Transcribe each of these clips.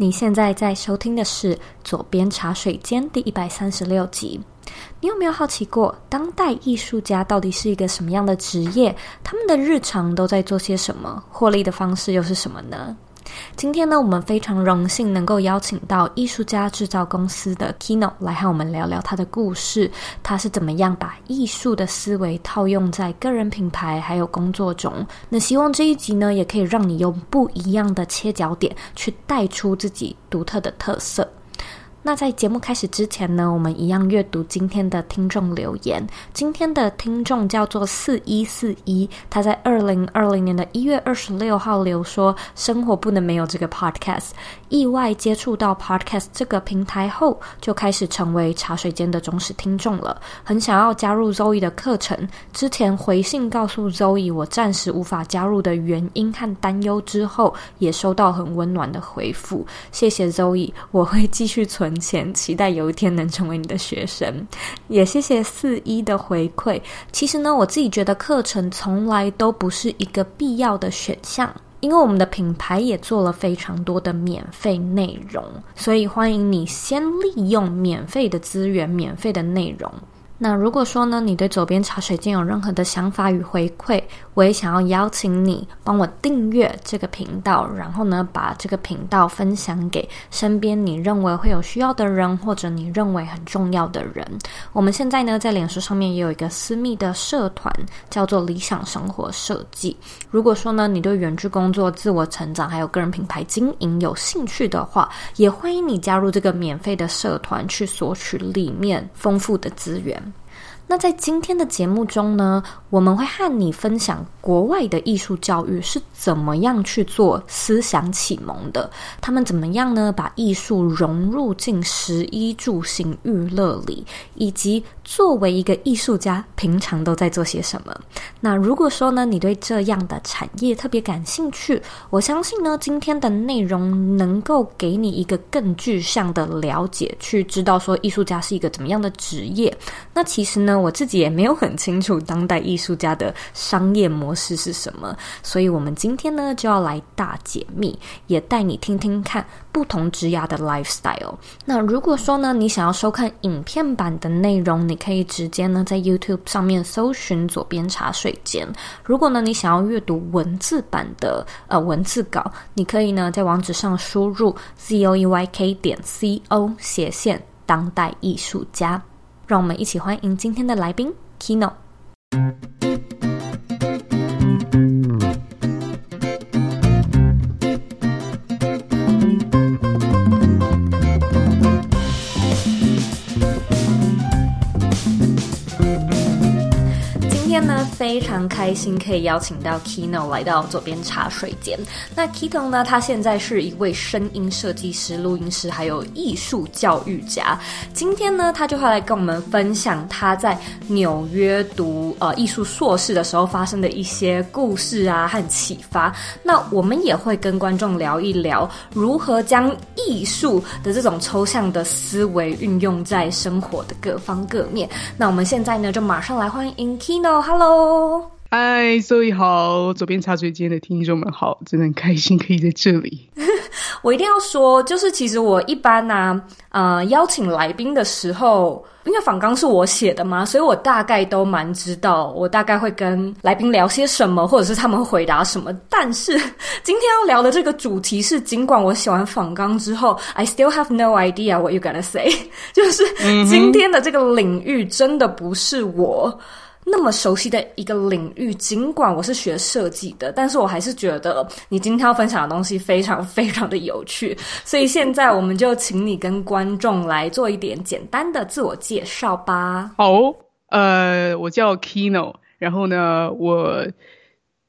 你现在在收听的是《左边茶水间》第一百三十六集。你有没有好奇过，当代艺术家到底是一个什么样的职业？他们的日常都在做些什么？获利的方式又是什么呢？今天呢，我们非常荣幸能够邀请到艺术家制造公司的 Kino 来和我们聊聊他的故事。他是怎么样把艺术的思维套用在个人品牌还有工作中？那希望这一集呢，也可以让你用不一样的切角点去带出自己独特的特色。那在节目开始之前呢，我们一样阅读今天的听众留言。今天的听众叫做四一四一，他在二零二零年的一月二十六号留说：“生活不能没有这个 podcast。意外接触到 podcast 这个平台后，就开始成为茶水间的忠实听众了。很想要加入 Zoe 的课程。之前回信告诉 Zoe 我暂时无法加入的原因和担忧之后，也收到很温暖的回复。谢谢 Zoe，我会继续存。”钱期待有一天能成为你的学生，也谢谢四一的回馈。其实呢，我自己觉得课程从来都不是一个必要的选项，因为我们的品牌也做了非常多的免费内容，所以欢迎你先利用免费的资源、免费的内容。那如果说呢，你对左边茶水间有任何的想法与回馈，我也想要邀请你帮我订阅这个频道，然后呢，把这个频道分享给身边你认为会有需要的人，或者你认为很重要的人。我们现在呢，在脸书上面也有一个私密的社团，叫做理想生活设计。如果说呢，你对远距工作、自我成长还有个人品牌经营有兴趣的话，也欢迎你加入这个免费的社团，去索取里面丰富的资源。那在今天的节目中呢，我们会和你分享国外的艺术教育是怎么样去做思想启蒙的，他们怎么样呢，把艺术融入进食衣住行娱乐里，以及作为一个艺术家，平常都在做些什么。那如果说呢，你对这样的产业特别感兴趣，我相信呢，今天的内容能够给你一个更具象的了解，去知道说艺术家是一个怎么样的职业。那其实呢，我自己也没有很清楚当代艺术家的商业模式是什么，所以我们今天呢就要来大解密，也带你听听看不同职涯的 lifestyle。那如果说呢，你想要收看影片版的内容，你可以直接呢在 YouTube 上面搜寻左边茶水间。如果呢你想要阅读文字版的呃文字稿，你可以呢在网址上输入 zoeyk 点 co 斜线当代艺术家。让我们一起欢迎今天的来宾 Kino。呢非常开心可以邀请到 Kino 来到左边茶水间。那 Kino 呢，他现在是一位声音设计师、录音师，还有艺术教育家。今天呢，他就会来跟我们分享他在纽约读呃艺术硕士的时候发生的一些故事啊和启发。那我们也会跟观众聊一聊如何将艺术的这种抽象的思维运用在生活的各方各面。那我们现在呢，就马上来欢迎 Kino Kino，Hello。嗨，所以好，左边茶水间的听众们好，真的很开心可以在这里。我一定要说，就是其实我一般呢、啊，呃，邀请来宾的时候，因为访纲是我写的嘛，所以我大概都蛮知道，我大概会跟来宾聊些什么，或者是他们会回答什么。但是今天要聊的这个主题是，尽管我写完访纲之后，I still have no idea what you gonna say，就是今天的这个领域真的不是我。那么熟悉的一个领域，尽管我是学设计的，但是我还是觉得你今天要分享的东西非常非常的有趣。所以现在我们就请你跟观众来做一点简单的自我介绍吧。好，呃，我叫 Kino，然后呢，我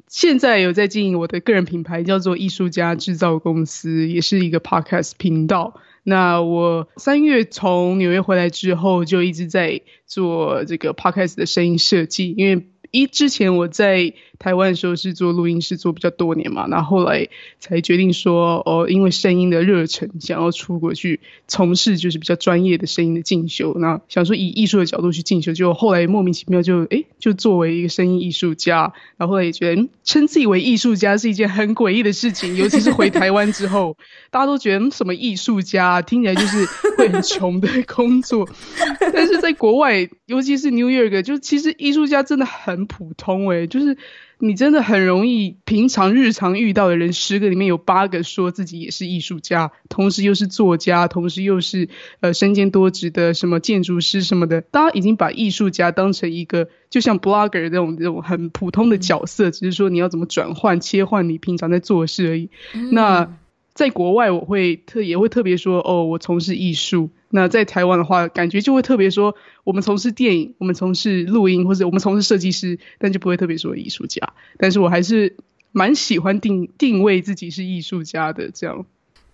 现在有在经营我的个人品牌，叫做艺术家制造公司，也是一个 Podcast 频道。那我三月从纽约回来之后，就一直在做这个 podcast 的声音设计，因为一之前我在台湾的时候是做录音师做比较多年嘛，然后后来才决定说哦，因为声音的热忱，想要出国去从事就是比较专业的声音的进修。那想说以艺术的角度去进修，就后来莫名其妙就诶就作为一个声音艺术家，然后后来也觉得称自己为艺术家是一件很诡异的事情，尤其是回台湾之后，大家都觉得什么艺术家听起来就是会很穷的工作，但是在国外，尤其是 New York，就其实艺术家真的很普通诶，就是。你真的很容易，平常日常遇到的人，十个里面有八个说自己也是艺术家，同时又是作家，同时又是呃身兼多职的什么建筑师什么的。大家已经把艺术家当成一个就像 blogger 这种这种很普通的角色，只是说你要怎么转换切换你平常在做的事而已。嗯、那在国外，我会特也会特别说哦，我从事艺术。那在台湾的话，感觉就会特别说，我们从事电影，我们从事录音，或者我们从事设计师，但就不会特别说艺术家。但是我还是蛮喜欢定定位自己是艺术家的这样。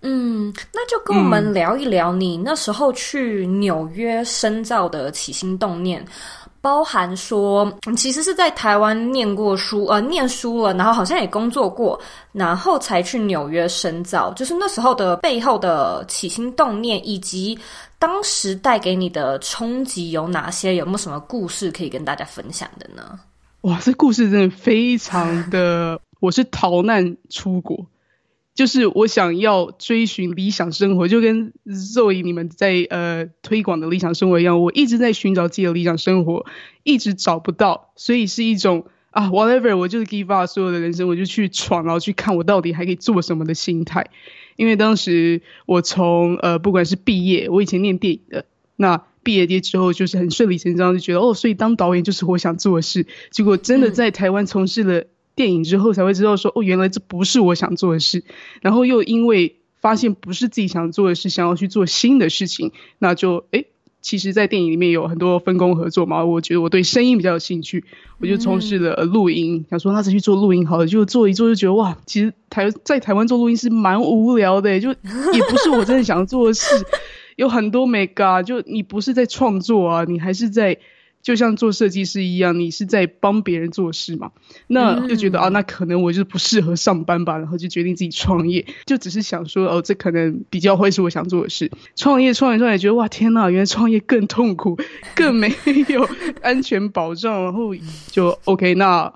嗯，那就跟我们聊一聊你那时候去纽约深造的起心动念。包含说，其实是在台湾念过书，呃，念书了，然后好像也工作过，然后才去纽约深造。就是那时候的背后的起心动念，以及当时带给你的冲击有哪些？有没有什么故事可以跟大家分享的呢？哇，这故事真的非常的，我是逃难出国。就是我想要追寻理想生活，就跟 Zoe 你们在呃推广的理想生活一样，我一直在寻找自己的理想生活，一直找不到，所以是一种啊 whatever，我就是 give up 所有的人生，我就去闯，然后去看我到底还可以做什么的心态。因为当时我从呃不管是毕业，我以前念电影的，那毕业之后就是很顺理成章就觉得哦，所以当导演就是我想做的事。结果真的在台湾从事了。电影之后才会知道说哦，原来这不是我想做的事，然后又因为发现不是自己想做的事，想要去做新的事情，那就诶，其实，在电影里面有很多分工合作嘛。我觉得我对声音比较有兴趣，我就从事了录音，嗯、想说那再去做录音好了，就做一做就觉得哇，其实台在台湾做录音是蛮无聊的，就 也不是我真的想做的事，有很多没嘎，就你不是在创作啊，你还是在。就像做设计师一样，你是在帮别人做事嘛？那就觉得、嗯、啊，那可能我就不适合上班吧，然后就决定自己创业。就只是想说，哦，这可能比较会是我想做的事。创业，创业，创业，觉得哇，天呐，原来创业更痛苦，更没有安全保障。然后就 OK，那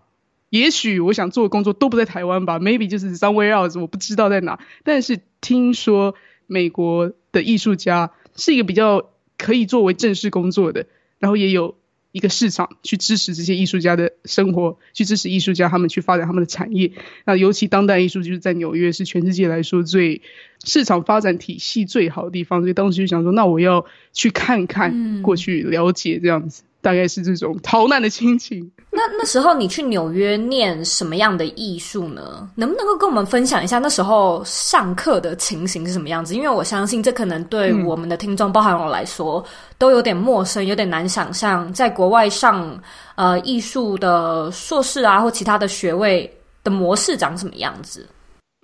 也许我想做的工作都不在台湾吧？Maybe 就是 somewhere else，我不知道在哪。但是听说美国的艺术家是一个比较可以作为正式工作的，然后也有。一个市场去支持这些艺术家的生活，去支持艺术家他们去发展他们的产业。那尤其当代艺术就是在纽约是全世界来说最市场发展体系最好的地方，所以当时就想说，那我要去看看，过去了解这样子。嗯大概是这种逃难的心情。那那时候你去纽约念什么样的艺术呢？能不能够跟我们分享一下那时候上课的情形是什么样子？因为我相信这可能对我们的听众，包含我来说，都有点陌生，有点难想象，在国外上呃艺术的硕士啊或其他的学位的模式长什么样子。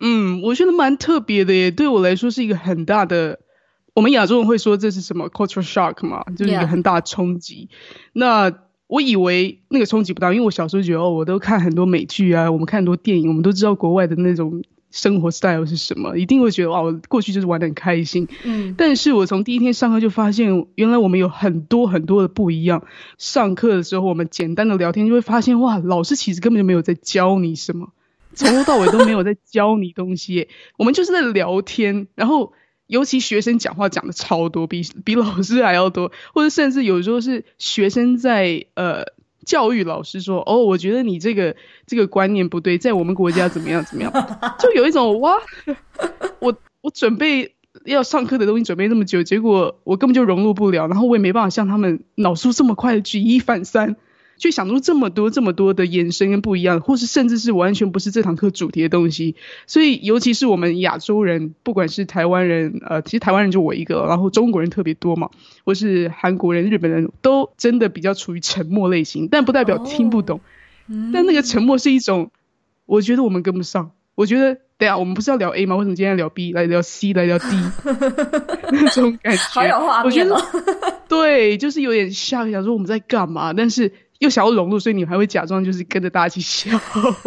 嗯，我觉得蛮特别的耶，对我来说是一个很大的。我们亚洲人会说这是什么 cultural shock 嘛，就是一个很大的冲击。那我以为那个冲击不大，因为我小时候觉得哦，我都看很多美剧啊，我们看很多电影，我们都知道国外的那种生活 style 是什么，一定会觉得哇，我过去就是玩的很开心。嗯，但是我从第一天上课就发现，原来我们有很多很多的不一样。上课的时候，我们简单的聊天就会发现，哇，老师其实根本就没有在教你什么，从头到尾都没有在教你东西，我们就是在聊天，然后。尤其学生讲话讲的超多，比比老师还要多，或者甚至有时候是学生在呃教育老师说：“哦，我觉得你这个这个观念不对，在我们国家怎么样怎么样。”就有一种哇，我我准备要上课的东西准备那么久，结果我根本就融入不了，然后我也没办法像他们脑速这么快的举一反三。去想出这么多这么多的延伸跟不一样，或是甚至是完全不是这堂课主题的东西，所以尤其是我们亚洲人，不管是台湾人，呃，其实台湾人就我一个，然后中国人特别多嘛，或是韩国人、日本人都真的比较处于沉默类型，但不代表听不懂，哦、但那个沉默是一种，我觉得我们跟不上，我觉得等下我们不是要聊 A 吗？为什么今天要聊 B 来聊 C 来聊 D 那种感觉？好有画面哦。对，就是有点像想说我们在干嘛，但是又想要融入，所以你还会假装就是跟着大家一起笑，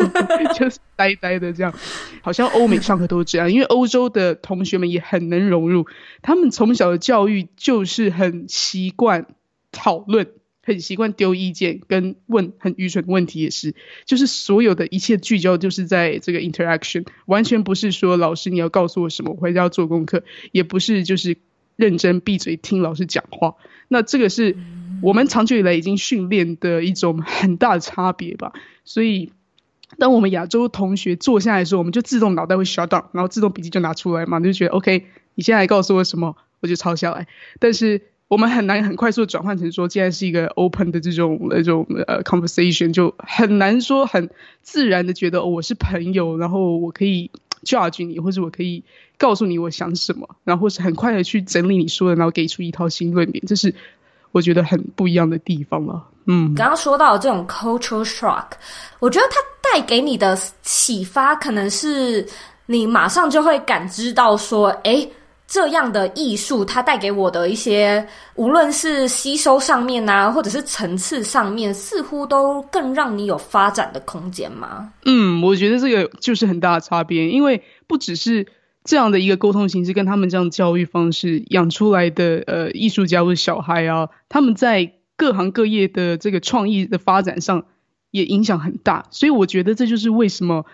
就是呆呆的这样。好像欧美上课都是这样，因为欧洲的同学们也很能融入，他们从小的教育就是很习惯讨论。很习惯丢意见跟问很愚蠢的问题，也是，就是所有的一切聚焦就是在这个 interaction，完全不是说老师你要告诉我什么，我回家要做功课，也不是就是认真闭嘴听老师讲话。那这个是我们长久以来已经训练的一种很大的差别吧。所以，当我们亚洲同学坐下来的时候，我们就自动脑袋会 shut down，然后自动笔记就拿出来嘛，就觉得 OK，你现在告诉我什么，我就抄下来。但是。我们很难很快速的转换成说，既然是一个 open 的这种那种呃 conversation，就很难说很自然的觉得，我是朋友，然后我可以 judge 你，或者我可以告诉你我想什么，然后是很快的去整理你说的，然后给出一套新论点，这是我觉得很不一样的地方了。嗯，刚刚说到这种 cultural shock，我觉得它带给你的启发，可能是你马上就会感知到说，诶。这样的艺术，它带给我的一些，无论是吸收上面啊，或者是层次上面，似乎都更让你有发展的空间吗？嗯，我觉得这个就是很大的差别，因为不只是这样的一个沟通形式，跟他们这样教育方式养出来的呃艺术家或者小孩啊，他们在各行各业的这个创意的发展上也影响很大，所以我觉得这就是为什么。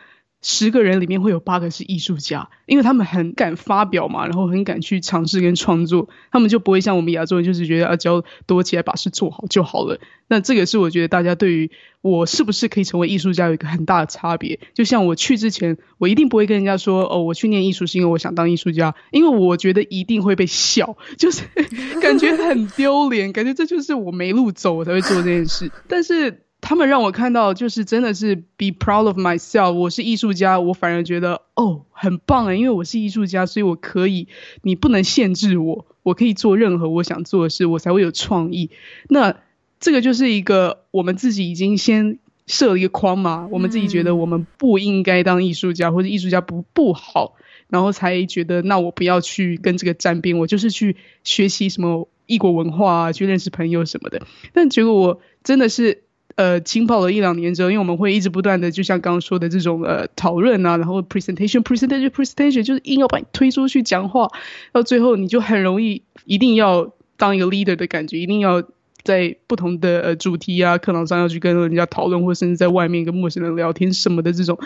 十个人里面会有八个是艺术家，因为他们很敢发表嘛，然后很敢去尝试跟创作，他们就不会像我们亚洲人，就是觉得啊，只要躲起来把事做好就好了。那这个是我觉得大家对于我是不是可以成为艺术家有一个很大的差别。就像我去之前，我一定不会跟人家说哦，我去念艺术是因为我想当艺术家，因为我觉得一定会被笑，就是 感觉很丢脸，感觉这就是我没路走，我才会做这件事。但是。他们让我看到，就是真的是 be proud of myself。我是艺术家，我反而觉得哦，很棒啊，因为我是艺术家，所以我可以，你不能限制我，我可以做任何我想做的事，我才会有创意。那这个就是一个我们自己已经先设了一个框嘛，我们自己觉得我们不应该当艺术家，或者艺术家不不好，然后才觉得那我不要去跟这个沾边，我就是去学习什么异国文化啊，去认识朋友什么的。但结果我真的是。呃，浸泡了一两年之后，因为我们会一直不断的，就像刚刚说的这种呃讨论啊，然后 presentation，presentation，presentation，就是硬要把你推出去讲话，到最后你就很容易一定要当一个 leader 的感觉，一定要在不同的呃主题啊课堂上要去跟人家讨论，或甚至在外面跟陌生人聊天什么的这种，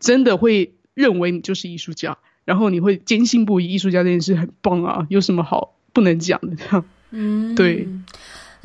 真的会认为你就是艺术家，然后你会坚信不疑艺术家这件事很棒啊，有什么好不能讲的 这样？嗯，对。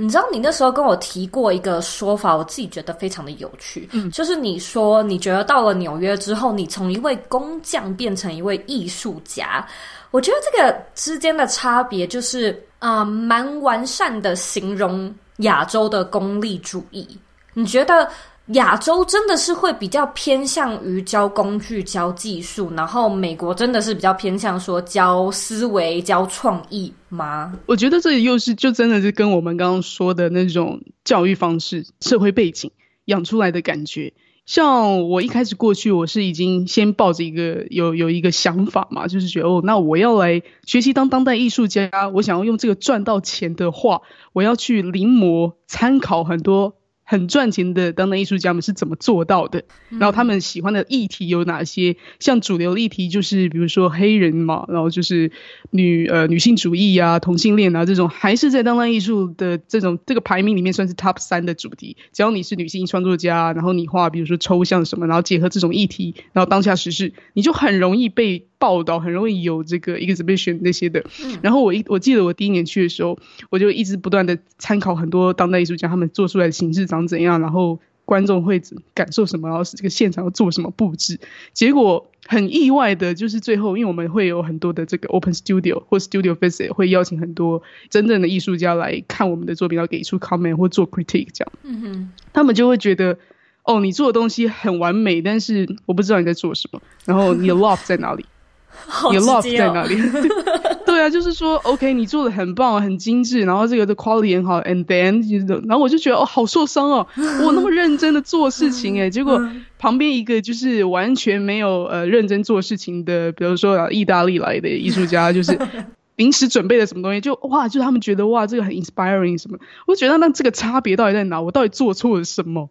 你知道你那时候跟我提过一个说法，我自己觉得非常的有趣。嗯，就是你说你觉得到了纽约之后，你从一位工匠变成一位艺术家，我觉得这个之间的差别就是啊，蛮、呃、完善的形容亚洲的功利主义。你觉得？亚洲真的是会比较偏向于教工具、教技术，然后美国真的是比较偏向说教思维、教创意吗？我觉得这又是就真的是跟我们刚刚说的那种教育方式、社会背景养出来的感觉。像我一开始过去，我是已经先抱着一个有有一个想法嘛，就是觉得哦，那我要来学习当当代艺术家，我想要用这个赚到钱的话，我要去临摹、参考很多。很赚钱的当代艺术家们是怎么做到的？然后他们喜欢的议题有哪些？像主流议题就是比如说黑人嘛，然后就是女呃女性主义啊、同性恋啊这种，还是在当代艺术的这种这个排名里面算是 top 三的主题。只要你是女性创作家，然后你画比如说抽象什么，然后结合这种议题，然后当下时事，你就很容易被。报道很容易有这个 exhibition 那些的，然后我一我记得我第一年去的时候，我就一直不断的参考很多当代艺术家他们做出来的形式长怎样，然后观众会感受什么，然后是这个现场要做什么布置。结果很意外的就是最后，因为我们会有很多的这个 open studio 或 studio visit，会邀请很多真正的艺术家来看我们的作品，要给出 comment 或做 critique 这样。嗯哼，他们就会觉得，哦，你做的东西很完美，但是我不知道你在做什么，然后你的 love 在哪里？你的 love 在哪里？对啊，就是说，OK，你做的很棒，很精致，然后这个的 quality 很好，and then，然后我就觉得哦，好受伤哦，我那么认真的做事情，诶，结果旁边一个就是完全没有呃认真做事情的，比如说啊，意大利来的艺术家，就是 临时准备的什么东西，就哇，就他们觉得哇，这个很 inspiring 什么，我觉得那这个差别到底在哪？我到底做错了什么？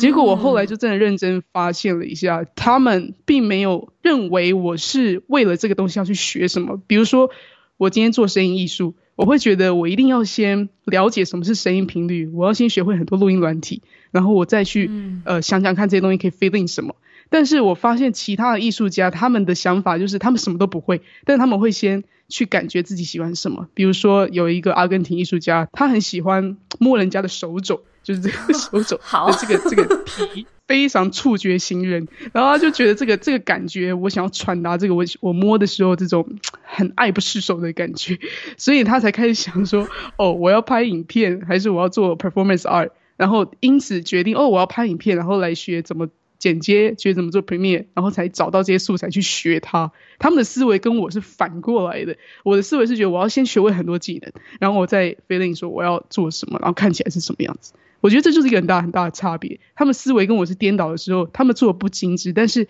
结果我后来就真的认真发现了一下，他们并没有认为我是为了这个东西要去学什么。比如说，我今天做声音艺术，我会觉得我一定要先了解什么是声音频率，我要先学会很多录音软体，然后我再去呃想想看这些东西可以 fill in 什么。但是我发现其他的艺术家，他们的想法就是他们什么都不会，但他们会先去感觉自己喜欢什么。比如说有一个阿根廷艺术家，他很喜欢摸人家的手肘。就是这个手肘 好这个这个皮非常触觉型人，然后他就觉得这个这个感觉，我想要传达这个我我摸的时候这种很爱不释手的感觉，所以他才开始想说，哦，我要拍影片还是我要做 performance art，然后因此决定哦，我要拍影片，然后来学怎么剪接，学怎么做 Premiere，然后才找到这些素材去学它。他们的思维跟我是反过来的，我的思维是觉得我要先学会很多技能，然后我再 feeling 说我要做什么，然后看起来是什么样子。我觉得这就是一个很大很大的差别。他们思维跟我是颠倒的时候，他们做的不精致，但是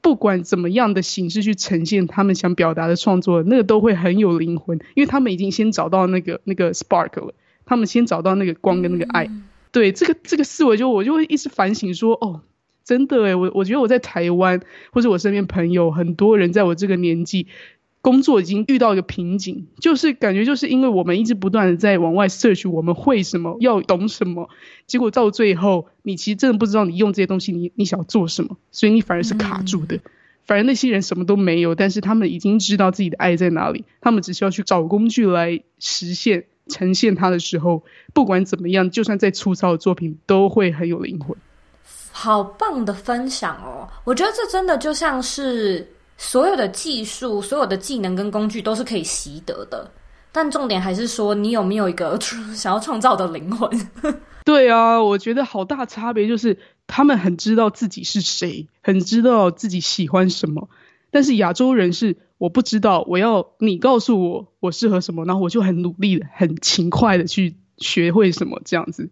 不管怎么样的形式去呈现他们想表达的创作，那个都会很有灵魂，因为他们已经先找到那个那个 spark 了，他们先找到那个光跟那个爱。对，这个这个思维就我就会一直反省说，哦，真的诶，我我觉得我在台湾或者我身边朋友很多人在我这个年纪。工作已经遇到一个瓶颈，就是感觉就是因为我们一直不断的在往外 search，我们会什么，要懂什么，结果到最后，你其实真的不知道你用这些东西，你你想要做什么，所以你反而是卡住的。嗯、反而那些人什么都没有，但是他们已经知道自己的爱在哪里，他们只需要去找工具来实现、呈现它的时候，不管怎么样，就算再粗糙的作品，都会很有灵魂。好棒的分享哦！我觉得这真的就像是。所有的技术、所有的技能跟工具都是可以习得的，但重点还是说你有没有一个 想要创造的灵魂。对啊，我觉得好大差别就是他们很知道自己是谁，很知道自己喜欢什么。但是亚洲人是我不知道，我要你告诉我我适合什么，然后我就很努力、很勤快的去学会什么这样子。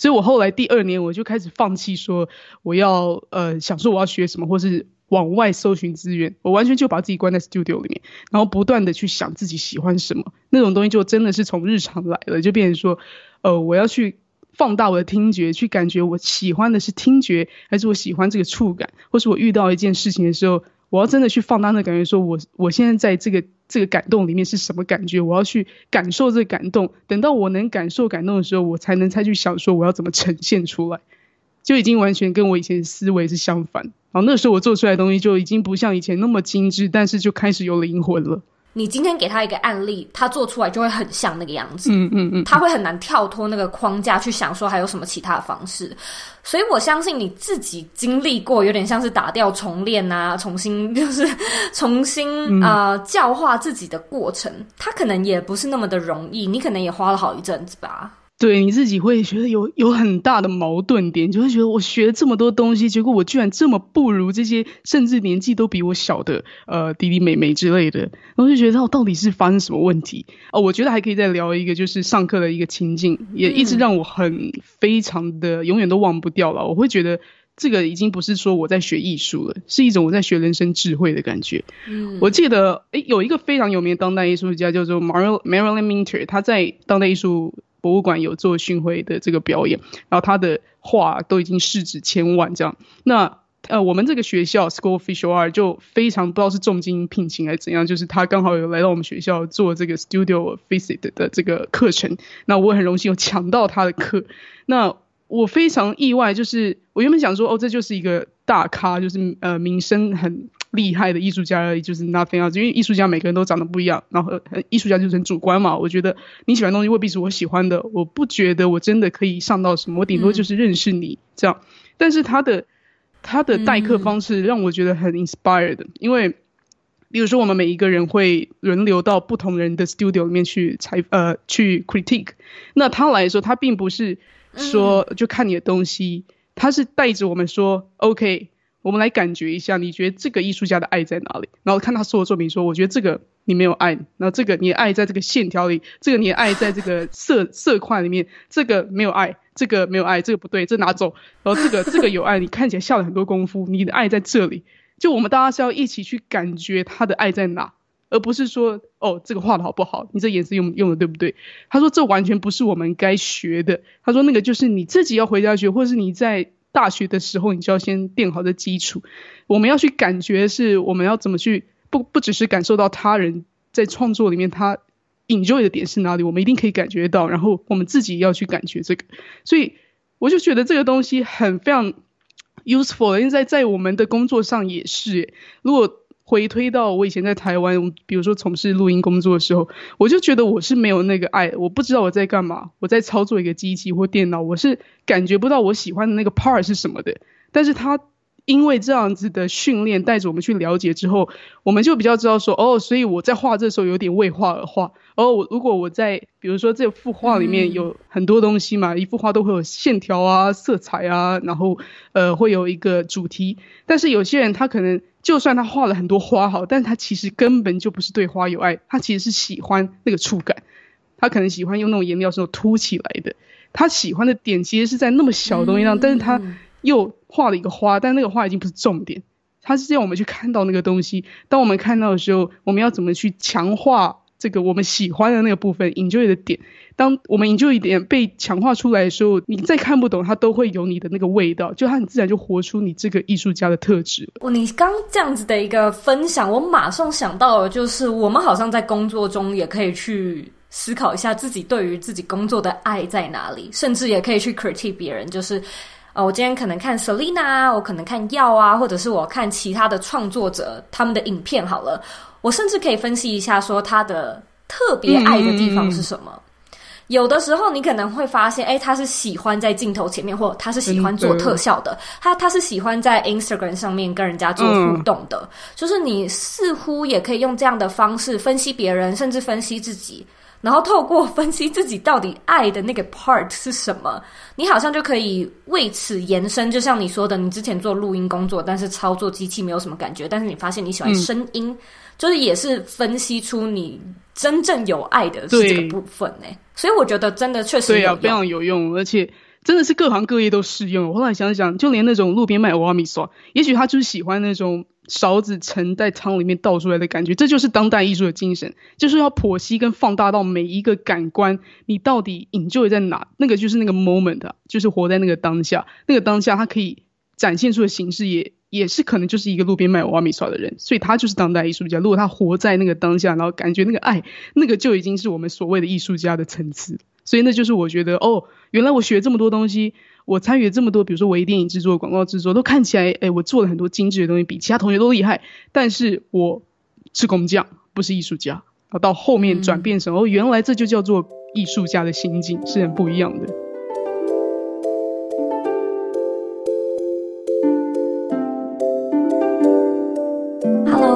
所以我后来第二年我就开始放弃说我要呃想说我要学什么，或是。往外搜寻资源，我完全就把自己关在 studio 里面，然后不断的去想自己喜欢什么，那种东西就真的是从日常来了，就变成说，呃，我要去放大我的听觉，去感觉我喜欢的是听觉，还是我喜欢这个触感，或是我遇到一件事情的时候，我要真的去放大那感觉，说我我现在在这个这个感动里面是什么感觉，我要去感受这个感动，等到我能感受感动的时候，我才能再去想说我要怎么呈现出来。就已经完全跟我以前思维是相反，然后那时候我做出来的东西就已经不像以前那么精致，但是就开始有灵魂了。你今天给他一个案例，他做出来就会很像那个样子，嗯嗯嗯，他会很难跳脱那个框架去想说还有什么其他的方式。所以我相信你自己经历过有点像是打掉重练啊，重新 就是重新呃教化自己的过程，他可能也不是那么的容易，你可能也花了好一阵子吧。对，你自己会觉得有有很大的矛盾点，就会觉得我学了这么多东西，结果我居然这么不如这些甚至年纪都比我小的呃弟弟妹妹之类的，然后就觉得我到底是发生什么问题？哦，我觉得还可以再聊一个，就是上课的一个情境，也一直让我很非常的永远都忘不掉了。我会觉得这个已经不是说我在学艺术了，是一种我在学人生智慧的感觉。嗯，我记得诶有一个非常有名的当代艺术家叫做 Marilyn Minter，他在当代艺术。博物馆有做巡回的这个表演，然后他的画都已经市值千万这样。那呃，我们这个学校 School of Visual Art 就非常不知道是重金聘请还是怎样，就是他刚好有来到我们学校做这个 Studio Visit 的这个课程。那我很荣幸有抢到他的课。那我非常意外，就是我原本想说，哦，这就是一个大咖，就是呃名声很。厉害的艺术家而已，就是 nothing else。因为艺术家每个人都长得不一样，然后艺术家就是很主观嘛。我觉得你喜欢的东西未必是我喜欢的，我不觉得我真的可以上到什么，我顶多就是认识你、嗯、这样。但是他的他的代课方式让我觉得很 inspired，、嗯、因为比如说我们每一个人会轮流到不同人的 studio 里面去采呃去 critique，那他来说他并不是说就看你的东西，嗯、他是带着我们说 OK。我们来感觉一下，你觉得这个艺术家的爱在哪里？然后看他所有作品，说我觉得这个你没有爱，然后这个你的爱在这个线条里，这个你的爱在这个色 色块里面，这个没有爱，这个没有爱，这个不对，这拿走。然后这个这个有爱，你看起来下了很多功夫，你的爱在这里。就我们大家是要一起去感觉他的爱在哪，而不是说哦，这个画的好不好，你这颜色用用的对不对？他说这完全不是我们该学的。他说那个就是你自己要回家学，或是你在大学的时候，你就要先垫好的基础。我们要去感觉是我们要怎么去，不不只是感受到他人在创作里面他 enjoy 的点是哪里，我们一定可以感觉到，然后我们自己要去感觉这个。所以我就觉得这个东西很非常 useful，因为在在我们的工作上也是，如果。回推到我以前在台湾，比如说从事录音工作的时候，我就觉得我是没有那个爱，我不知道我在干嘛，我在操作一个机器或电脑，我是感觉不到我喜欢的那个 part 是什么的。但是他因为这样子的训练，带着我们去了解之后，我们就比较知道说，哦，所以我在画这时候有点为画而画。哦，我如果我在比如说这幅画里面有很多东西嘛，嗯、一幅画都会有线条啊、色彩啊，然后呃会有一个主题，但是有些人他可能。就算他画了很多花好，但他其实根本就不是对花有爱，他其实是喜欢那个触感，他可能喜欢用那种颜料是那种凸起来的，他喜欢的点其实是在那么小的东西上，嗯、但是他又画了一个花，但那个花已经不是重点，它是让我们去看到那个东西，当我们看到的时候，我们要怎么去强化？这个我们喜欢的那个部分，enjoy 的点，当我们 enjoy 一点被强化出来的时候，你再看不懂，它都会有你的那个味道，就它很自然就活出你这个艺术家的特质。你刚这样子的一个分享，我马上想到的就是，我们好像在工作中也可以去思考一下自己对于自己工作的爱在哪里，甚至也可以去 critic 别人，就是，呃，我今天可能看 Selina，我可能看耀啊，或者是我看其他的创作者他们的影片好了。我甚至可以分析一下，说他的特别爱的地方是什么。有的时候你可能会发现，哎，他是喜欢在镜头前面，或他是喜欢做特效的。他他是喜欢在 Instagram 上面跟人家做互动的。嗯、就是你似乎也可以用这样的方式分析别人，甚至分析自己。然后透过分析自己到底爱的那个 part 是什么，你好像就可以为此延伸。就像你说的，你之前做录音工作，但是操作机器没有什么感觉，但是你发现你喜欢声音。嗯就是也是分析出你真正有爱的是这个部分呢，所以我觉得真的确实对啊，非常有用，而且真的是各行各业都适用。我后来想想，就连那种路边卖欧阿米刷，也许他就是喜欢那种勺子盛在汤里面倒出来的感觉，这就是当代艺术的精神，就是要剖析跟放大到每一个感官，你到底 enjoy 在哪，那个就是那个 moment 啊，就是活在那个当下，那个当下它可以展现出的形式也。也是可能就是一个路边卖瓦米刷的人，所以他就是当代艺术家。如果他活在那个当下，然后感觉那个爱，那个就已经是我们所谓的艺术家的层次。所以那就是我觉得，哦，原来我学这么多东西，我参与了这么多，比如说微电影制作、广告制作，都看起来，哎，我做了很多精致的东西，比其他同学都厉害。但是我是工匠，不是艺术家。然后到后面转变成，哦，原来这就叫做艺术家的心境，是很不一样的。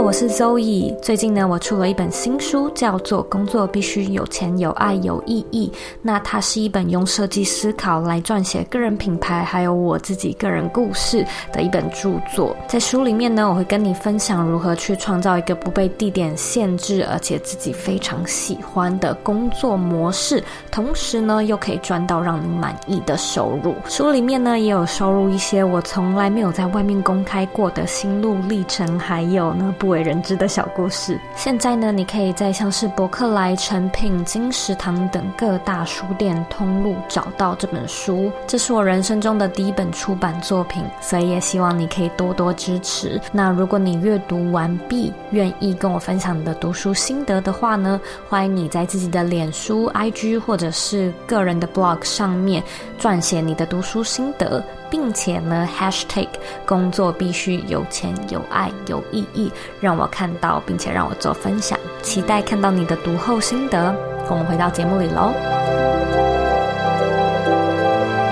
我是 Zoe，最近呢，我出了一本新书，叫做《工作必须有钱、有爱、有意义》。那它是一本用设计思考来撰写个人品牌，还有我自己个人故事的一本著作。在书里面呢，我会跟你分享如何去创造一个不被地点限制，而且自己非常喜欢的工作模式，同时呢，又可以赚到让你满意的收入。书里面呢，也有收录一些我从来没有在外面公开过的心路历程，还有呢不为人知的小故事。现在呢，你可以在像是博客来、诚品、金石堂等各大书店通路找到这本书。这是我人生中的第一本出版作品，所以也希望你可以多多支持。那如果你阅读完毕，愿意跟我分享你的读书心得的话呢，欢迎你在自己的脸书、IG 或者是个人的 blog 上面撰写你的读书心得。并且呢，#hashtag 工作必须有钱、有爱、有意义，让我看到，并且让我做分享。期待看到你的读后心得。我们回到节目里喽。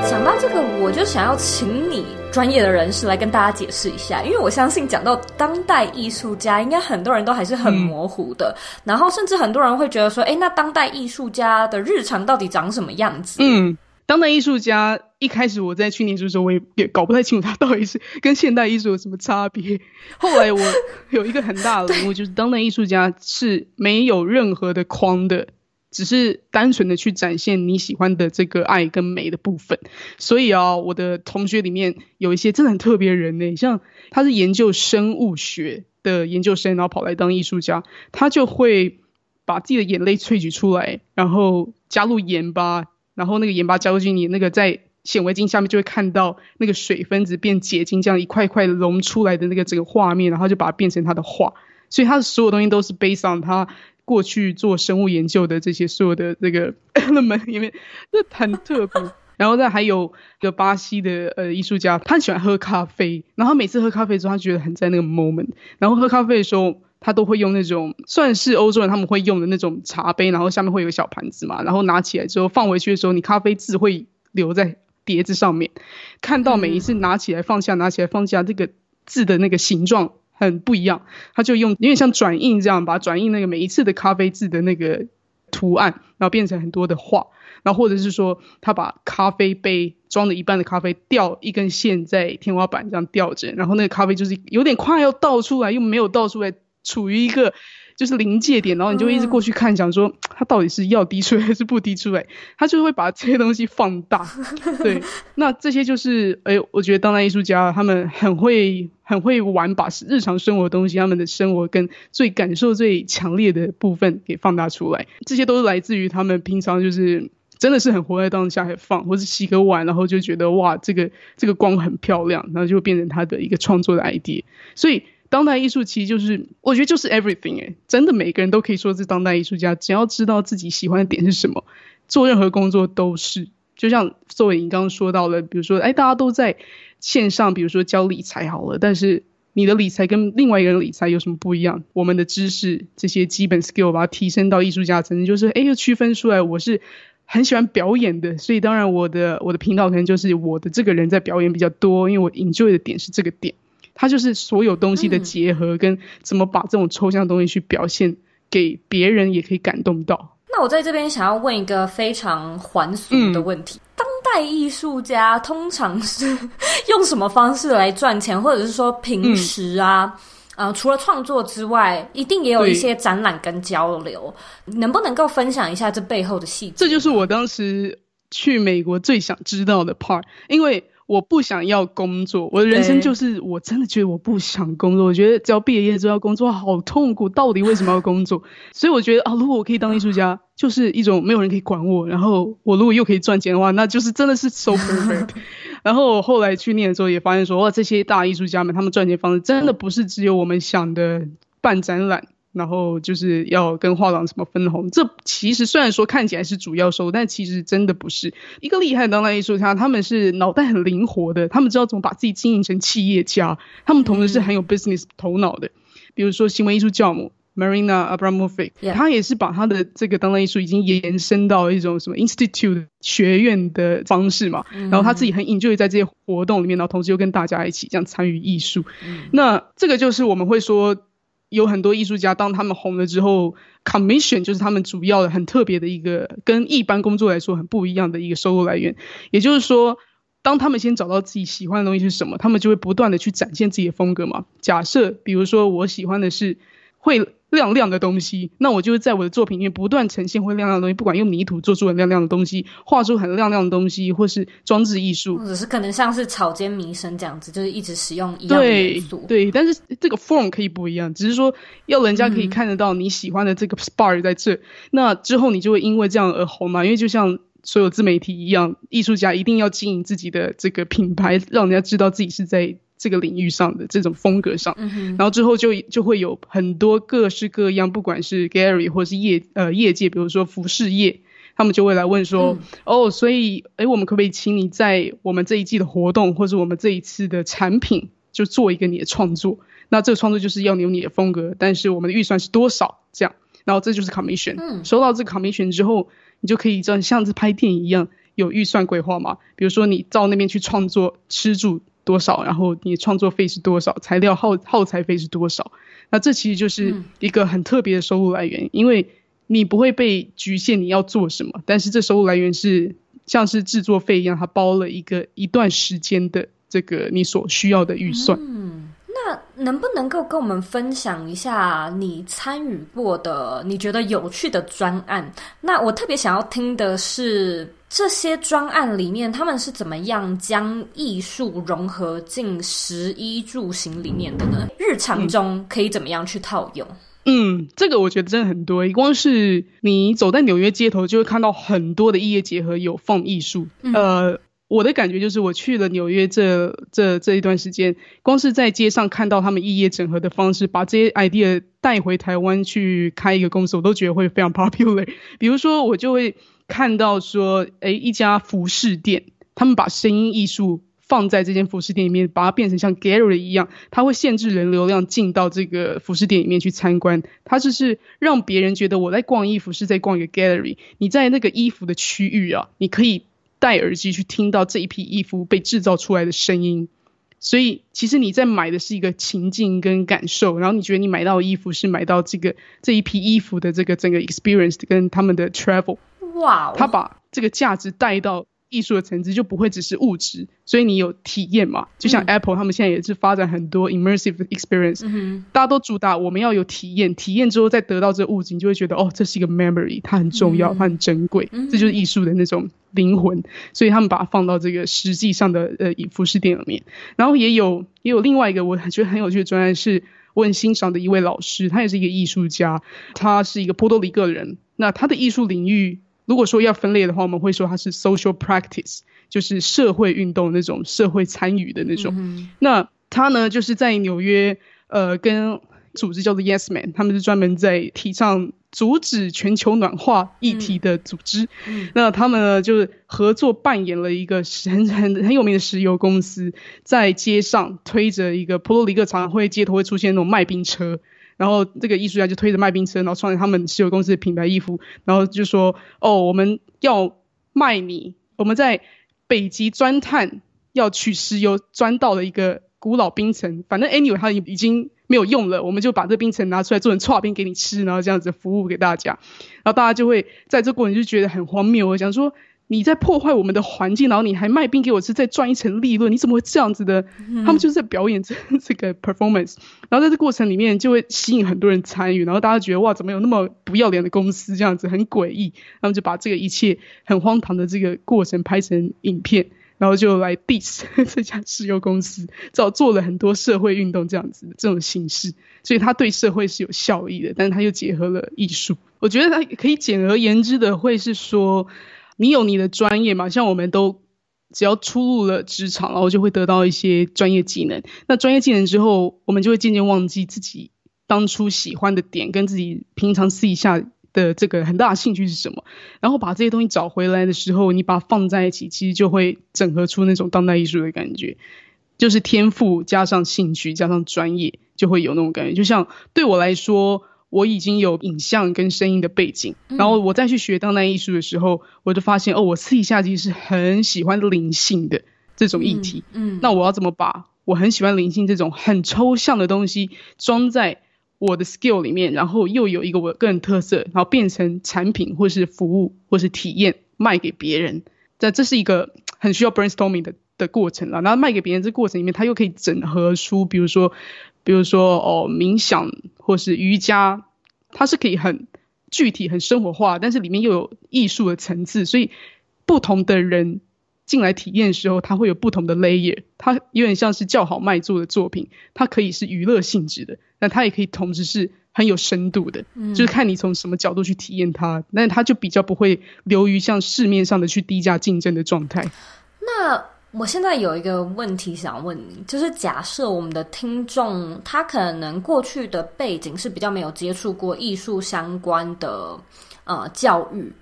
想到这个，我就想要请你专业的人士来跟大家解释一下，因为我相信讲到当代艺术家，应该很多人都还是很模糊的。嗯、然后，甚至很多人会觉得说，哎，那当代艺术家的日常到底长什么样子？嗯。当代艺术家一开始我在去年的时候，我也也搞不太清楚他到底是跟现代艺术有什么差别。后来我有一个很大的 领悟，就是当代艺术家是没有任何的框的，只是单纯的去展现你喜欢的这个爱跟美的部分。所以啊，我的同学里面有一些真的很特别的人呢，像他是研究生物学的研究生，然后跑来当艺术家，他就会把自己的眼泪萃取出来，然后加入盐巴，然后那个盐巴加入进你那个在显微镜下面就会看到那个水分子变结晶，这样一块一块融出来的那个整个画面，然后就把它变成他的画。所以他的所有东西都是 based on 他过去做生物研究的这些所有的这个门里面，这很特别。然后再还有一个巴西的呃艺术家，他很喜欢喝咖啡，然后每次喝咖啡的时候，他觉得很在那个 moment。然后喝咖啡的时候，他都会用那种算是欧洲人他们会用的那种茶杯，然后下面会有小盘子嘛，然后拿起来之后放回去的时候，你咖啡渍会留在碟子上面。看到每一次拿起来放下，拿起来放下，这个字的那个形状很不一样，他就用有点像转印这样，把转印那个每一次的咖啡渍的那个图案，然后变成很多的画。然后或者是说，他把咖啡杯装了一半的咖啡吊一根线在天花板这样吊着，然后那个咖啡就是有点快要倒出来，又没有倒出来，处于一个就是临界点，然后你就会一直过去看，想说 他到底是要滴出来还是不滴出来，他就会把这些东西放大。对，那这些就是哎，我觉得当代艺术家他们很会很会玩，把日常生活的东西，他们的生活跟最感受最强烈的部分给放大出来，这些都是来自于他们平常就是。真的是很活在当下，还放，或是洗个碗，然后就觉得哇，这个这个光很漂亮，然后就变成他的一个创作的 idea。所以当代艺术其实就是，我觉得就是 everything 哎，真的每个人都可以说是当代艺术家，只要知道自己喜欢的点是什么，做任何工作都是。就像作为你刚刚说到的，比如说哎，大家都在线上，比如说教理财好了，但是你的理财跟另外一个人理财有什么不一样？我们的知识这些基本 skill 把它提升到艺术家层次，就是哎，又区分出来我是。很喜欢表演的，所以当然我的我的频道可能就是我的这个人在表演比较多，因为我 enjoy 的点是这个点，它就是所有东西的结合，跟怎么把这种抽象的东西去表现给别人，也可以感动到。那我在这边想要问一个非常环俗的问题：嗯、当代艺术家通常是用什么方式来赚钱，或者是说平时啊？嗯呃，除了创作之外，一定也有一些展览跟交流，能不能够分享一下这背后的细节？这就是我当时去美国最想知道的 part，因为我不想要工作，我的人生就是我真的觉得我不想工作，我觉得只要毕了业之后要工作好痛苦，到底为什么要工作？所以我觉得啊，如果我可以当艺术家，就是一种没有人可以管我，然后我如果又可以赚钱的话，那就是真的是 so perfect。然后我后来去念的时候也发现说，哇，这些大艺术家们他们赚钱方式真的不是只有我们想的办展览，然后就是要跟画廊什么分红。这其实虽然说看起来是主要收入，但其实真的不是。一个厉害的当代艺术家，他们是脑袋很灵活的，他们知道怎么把自己经营成企业家，他们同时是很有 business 头脑的。比如说行为艺术教母。Marina Abramovic，他也是把他的这个当代艺术已经延伸到一种什么 institute 学院的方式嘛，然后他自己很 enjoy 在这些活动里面，然后同时又跟大家一起这样参与艺术。那这个就是我们会说，有很多艺术家当他们红了之后，commission 就是他们主要的很特别的一个跟一般工作来说很不一样的一个收入来源。也就是说，当他们先找到自己喜欢的东西是什么，他们就会不断的去展现自己的风格嘛。假设比如说我喜欢的是会。亮亮的东西，那我就会在我的作品里面不断呈现会亮亮的东西，不管用泥土做出很亮亮的东西，画出很亮亮的东西，或是装置艺术，或者是可能像是草间弥生这样子，就是一直使用一样的元素。对，对，但是这个 form 可以不一样，只是说要人家可以看得到你喜欢的这个 spark 在这，嗯、那之后你就会因为这样而红嘛。因为就像所有自媒体一样，艺术家一定要经营自己的这个品牌，让人家知道自己是在。这个领域上的这种风格上，然后之后就就会有很多各式各样，不管是 gallery 或是业呃业界，比如说服饰业，他们就会来问说，嗯、哦，所以诶，我们可不可以请你在我们这一季的活动，或者我们这一次的产品，就做一个你的创作？那这个创作就是要你有你的风格，但是我们的预算是多少？这样，然后这就是 commission。嗯，收到这个 commission 之后，你就可以这样像是拍电影一样有预算规划嘛？比如说你到那边去创作，吃住。多少？然后你创作费是多少？材料耗耗材费是多少？那这其实就是一个很特别的收入来源，嗯、因为你不会被局限你要做什么，但是这收入来源是像是制作费一样，它包了一个一段时间的这个你所需要的预算。嗯，那能不能够跟我们分享一下你参与过的你觉得有趣的专案？那我特别想要听的是。这些专案里面，他们是怎么样将艺术融合进食衣住行里面的呢？日常中可以怎么样去套用？嗯，这个我觉得真的很多。光是你走在纽约街头，就会看到很多的异业结合，有放艺术。嗯、呃，我的感觉就是，我去了纽约这这这一段时间，光是在街上看到他们异业整合的方式，把这些 idea 带回台湾去开一个公司，我都觉得会非常 popular。比如说，我就会看到说，诶，一家服饰店，他们把声音艺术。放在这间服饰店里面，把它变成像 gallery 一样，它会限制人流量进到这个服饰店里面去参观。它就是让别人觉得我在逛衣服是在逛一个 gallery。你在那个衣服的区域啊，你可以戴耳机去听到这一批衣服被制造出来的声音。所以其实你在买的是一个情境跟感受，然后你觉得你买到的衣服是买到这个这一批衣服的这个整个 experience 跟他们的 travel。哇 Wow，他把这个价值带到。艺术的层次就不会只是物质，所以你有体验嘛？就像 Apple 他们现在也是发展很多 immersive experience，、嗯、大家都主打我们要有体验，体验之后再得到这个物质，你就会觉得哦，这是一个 memory，它很重要，嗯、它很珍贵，嗯、这就是艺术的那种灵魂。所以他们把它放到这个实际上的呃服饰店里面，然后也有也有另外一个我觉得很有趣的专案，是我很欣赏的一位老师，他也是一个艺术家，他是一个波多黎各人，那他的艺术领域。如果说要分类的话，我们会说它是 social practice，就是社会运动那种社会参与的那种。嗯、那他呢，就是在纽约，呃，跟组织叫做 Yes Man，他们是专门在提倡阻止全球暖化议题的组织。嗯、那他们呢，就是合作扮演了一个很很很有名的石油公司，在街上推着一个波多黎各常常会街头会出现那种卖冰车。然后这个艺术家就推着卖冰车，然后穿着他们石油公司的品牌衣服，然后就说：“哦，我们要卖你，我们在北极钻探要取石油，钻到了一个古老冰层，反正 anyway 它已经没有用了，我们就把这冰层拿出来做成剉冰给你吃，然后这样子服务给大家。然后大家就会在这过程就觉得很荒谬，我想说。”你在破坏我们的环境，然后你还卖冰给我吃，再赚一层利润，你怎么会这样子的？嗯、他们就是在表演这这个 performance，然后在这过程里面就会吸引很多人参与，然后大家觉得哇，怎么有那么不要脸的公司这样子，很诡异，他们就把这个一切很荒唐的这个过程拍成影片，然后就来 diss 这家石油公司，早做了很多社会运动这样子的这种形式，所以他对社会是有效益的，但是他又结合了艺术，我觉得他可以简而言之的会是说。你有你的专业嘛？像我们都只要出入了职场，然后就会得到一些专业技能。那专业技能之后，我们就会渐渐忘记自己当初喜欢的点，跟自己平常私底下的这个很大的兴趣是什么。然后把这些东西找回来的时候，你把它放在一起，其实就会整合出那种当代艺术的感觉，就是天赋加上兴趣加上专业，就会有那种感觉。就像对我来说。我已经有影像跟声音的背景，然后我再去学当代艺术的时候，我就发现哦，我私底下其实是很喜欢灵性的这种议题。嗯，嗯，那我要怎么把我很喜欢灵性这种很抽象的东西装在我的 skill 里面，然后又有一个我的个人特色，然后变成产品或是服务或是体验卖给别人？这这是一个很需要 brainstorming 的的过程了。然后卖给别人这过程里面，它又可以整合出，比如说。比如说哦，冥想或是瑜伽，它是可以很具体、很生活化，但是里面又有艺术的层次，所以不同的人进来体验的时候，它会有不同的 layer。它有点像是叫好卖座的作品，它可以是娱乐性质的，那它也可以同时是很有深度的，嗯、就是看你从什么角度去体验它。但是它就比较不会流于像市面上的去低价竞争的状态。那。我现在有一个问题想问你，就是假设我们的听众他可能过去的背景是比较没有接触过艺术相关的呃教育，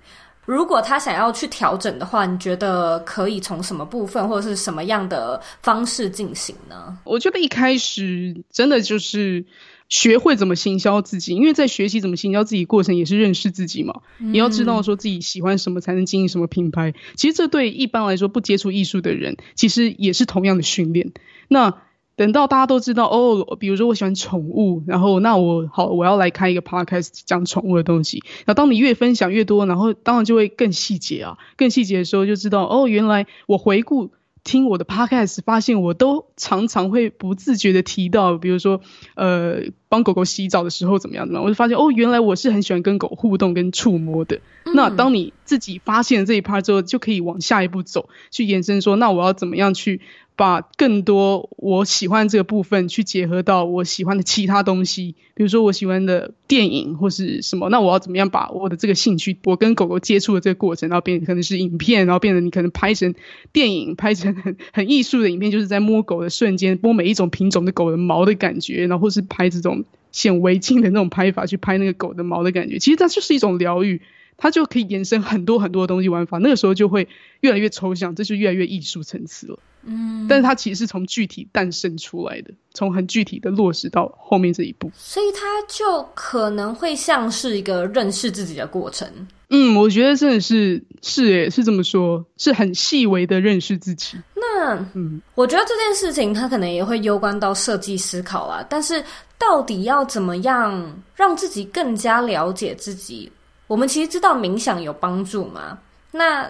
如果他想要去调整的话，你觉得可以从什么部分或者是什么样的方式进行呢？我觉得一开始真的就是。学会怎么行销自己，因为在学习怎么行销自己过程也是认识自己嘛。你要知道说自己喜欢什么才能经营什么品牌。其实这对一般来说不接触艺术的人，其实也是同样的训练。那等到大家都知道哦，比如说我喜欢宠物，然后那我好，我要来开一个 podcast 讲宠物的东西。那当你越分享越多，然后当然就会更细节啊，更细节的时候就知道哦，原来我回顾。听我的 podcast，发现我都常常会不自觉的提到，比如说，呃，帮狗狗洗澡的时候怎么样怎么样，我就发现哦，原来我是很喜欢跟狗互动跟触摸的。嗯、那当你自己发现了这一 part 之后，就可以往下一步走，去延伸说，那我要怎么样去把更多我喜欢这个部分去结合到我喜欢的其他东西，比如说我喜欢的电影或是什么，那我要怎么样把我的这个兴趣，我跟狗狗接触的这个过程，然后变成可能是影片，然后变成你可能拍成电影，拍成很很艺术的影片，就是在摸狗的瞬间，摸每一种品种的狗的毛的感觉，然后或是拍这种显微镜的那种拍法去拍那个狗的毛的感觉，其实它就是一种疗愈。它就可以延伸很多很多的东西玩法，那个时候就会越来越抽象，这就越来越艺术层次了。嗯，但是它其实是从具体诞生出来的，从很具体的落实到后面这一步，所以它就可能会像是一个认识自己的过程。嗯，我觉得真的是是诶，是这么说，是很细微的认识自己。那嗯，我觉得这件事情它可能也会攸关到设计思考啦，但是到底要怎么样让自己更加了解自己？我们其实知道冥想有帮助嘛？那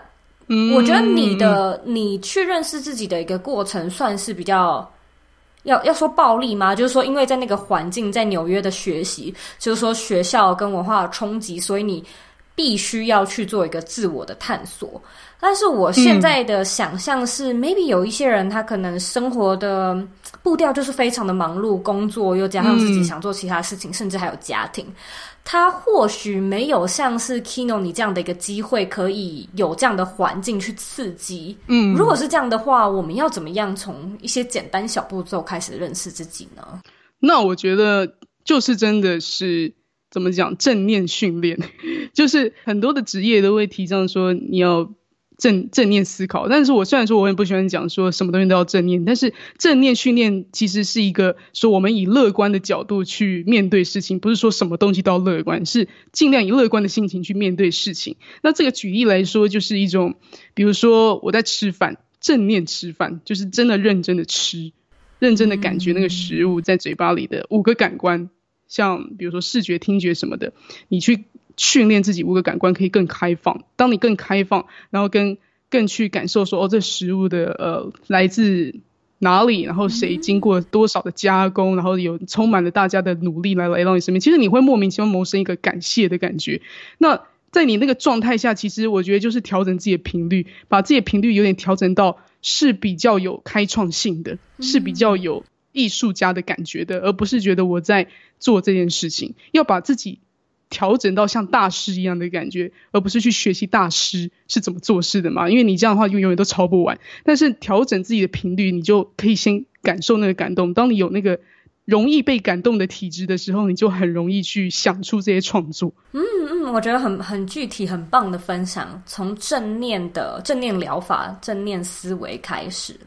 我觉得你的、你去认识自己的一个过程，算是比较要要说暴力吗？就是说，因为在那个环境，在纽约的学习，就是说学校跟文化的冲击，所以你必须要去做一个自我的探索。但是我现在的想象是、嗯、，maybe 有一些人他可能生活的步调就是非常的忙碌，工作又加上自己想做其他事情，嗯、甚至还有家庭。他或许没有像是 Kino 你这样的一个机会，可以有这样的环境去刺激。嗯，如果是这样的话，我们要怎么样从一些简单小步骤开始认识自己呢？那我觉得就是真的是怎么讲正念训练，就是很多的职业都会提倡说你要。正正念思考，但是我虽然说我也不喜欢讲说什么东西都要正念，但是正念训练其实是一个说我们以乐观的角度去面对事情，不是说什么东西都要乐观，是尽量以乐观的心情去面对事情。那这个举例来说，就是一种，比如说我在吃饭，正念吃饭，就是真的认真的吃，认真的感觉那个食物在嘴巴里的五个感官，像比如说视觉、听觉什么的，你去。训练自己五个感官可以更开放。当你更开放，然后跟更去感受说，哦，这食物的呃来自哪里，然后谁经过多少的加工，然后有充满了大家的努力来来到你身边。其实你会莫名其妙萌生一个感谢的感觉。那在你那个状态下，其实我觉得就是调整自己的频率，把自己的频率有点调整到是比较有开创性的，是比较有艺术家的感觉的，而不是觉得我在做这件事情，要把自己。调整到像大师一样的感觉，而不是去学习大师是怎么做事的嘛？因为你这样的话就永远都抄不完。但是调整自己的频率，你就可以先感受那个感动。当你有那个容易被感动的体质的时候，你就很容易去想出这些创作。嗯嗯，我觉得很很具体、很棒的分享，从正念的正念疗法、正念思维开始。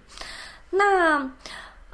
那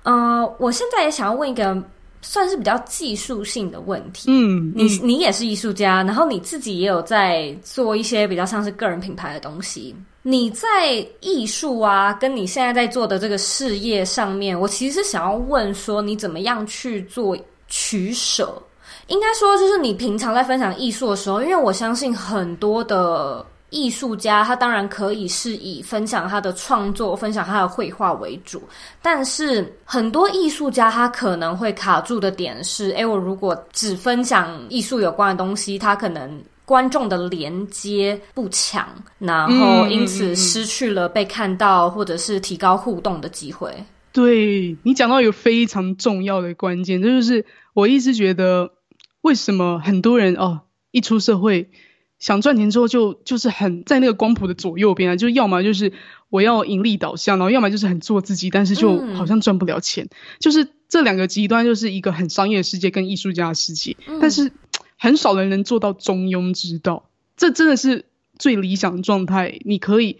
呃，我现在也想要问一个。算是比较技术性的问题。嗯，你你也是艺术家，然后你自己也有在做一些比较像是个人品牌的东西。你在艺术啊，跟你现在在做的这个事业上面，我其实是想要问说，你怎么样去做取舍？应该说，就是你平常在分享艺术的时候，因为我相信很多的。艺术家他当然可以是以分享他的创作、分享他的绘画为主，但是很多艺术家他可能会卡住的点是：诶，我如果只分享艺术有关的东西，他可能观众的连接不强，然后因此失去了被看到或者是提高互动的机会。对，你讲到一个非常重要的关键，这就是我一直觉得为什么很多人哦一出社会。想赚钱之后就就是很在那个光谱的左右边啊，就要么就是我要盈利导向，然后要么就是很做自己，但是就好像赚不了钱。嗯、就是这两个极端，就是一个很商业的世界跟艺术家的世界，嗯、但是很少人能做到中庸之道。这真的是最理想的状态。你可以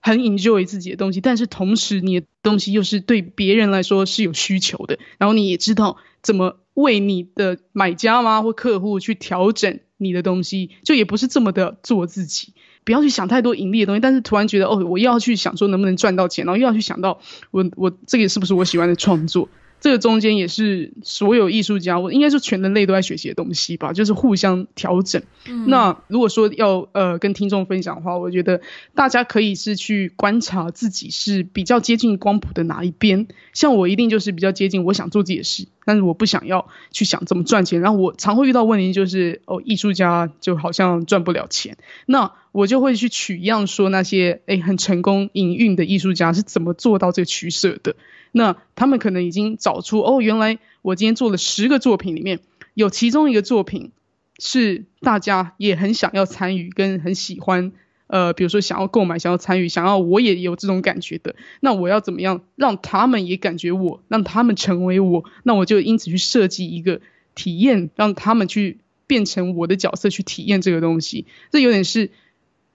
很 enjoy 自己的东西，但是同时你的东西又是对别人来说是有需求的，然后你也知道怎么为你的买家吗或客户去调整。你的东西就也不是这么的做自己，不要去想太多盈利的东西，但是突然觉得哦，我又要去想说能不能赚到钱，然后又要去想到我我这个是不是我喜欢的创作，这个中间也是所有艺术家，我应该说全人类都在学习的东西吧，就是互相调整。嗯、那如果说要呃跟听众分享的话，我觉得大家可以是去观察自己是比较接近光谱的哪一边。像我一定就是比较接近我想做自己的事，但是我不想要去想怎么赚钱。然后我常会遇到问题就是哦，艺术家就好像赚不了钱，那我就会去取样说那些诶很成功营运的艺术家是怎么做到这个取舍的。那他们可能已经找出哦，原来我今天做了十个作品里面，有其中一个作品是大家也很想要参与跟很喜欢，呃，比如说想要购买、想要参与、想要我也有这种感觉的。那我要怎么样让他们也感觉我，让他们成为我？那我就因此去设计一个体验，让他们去变成我的角色去体验这个东西。这有点是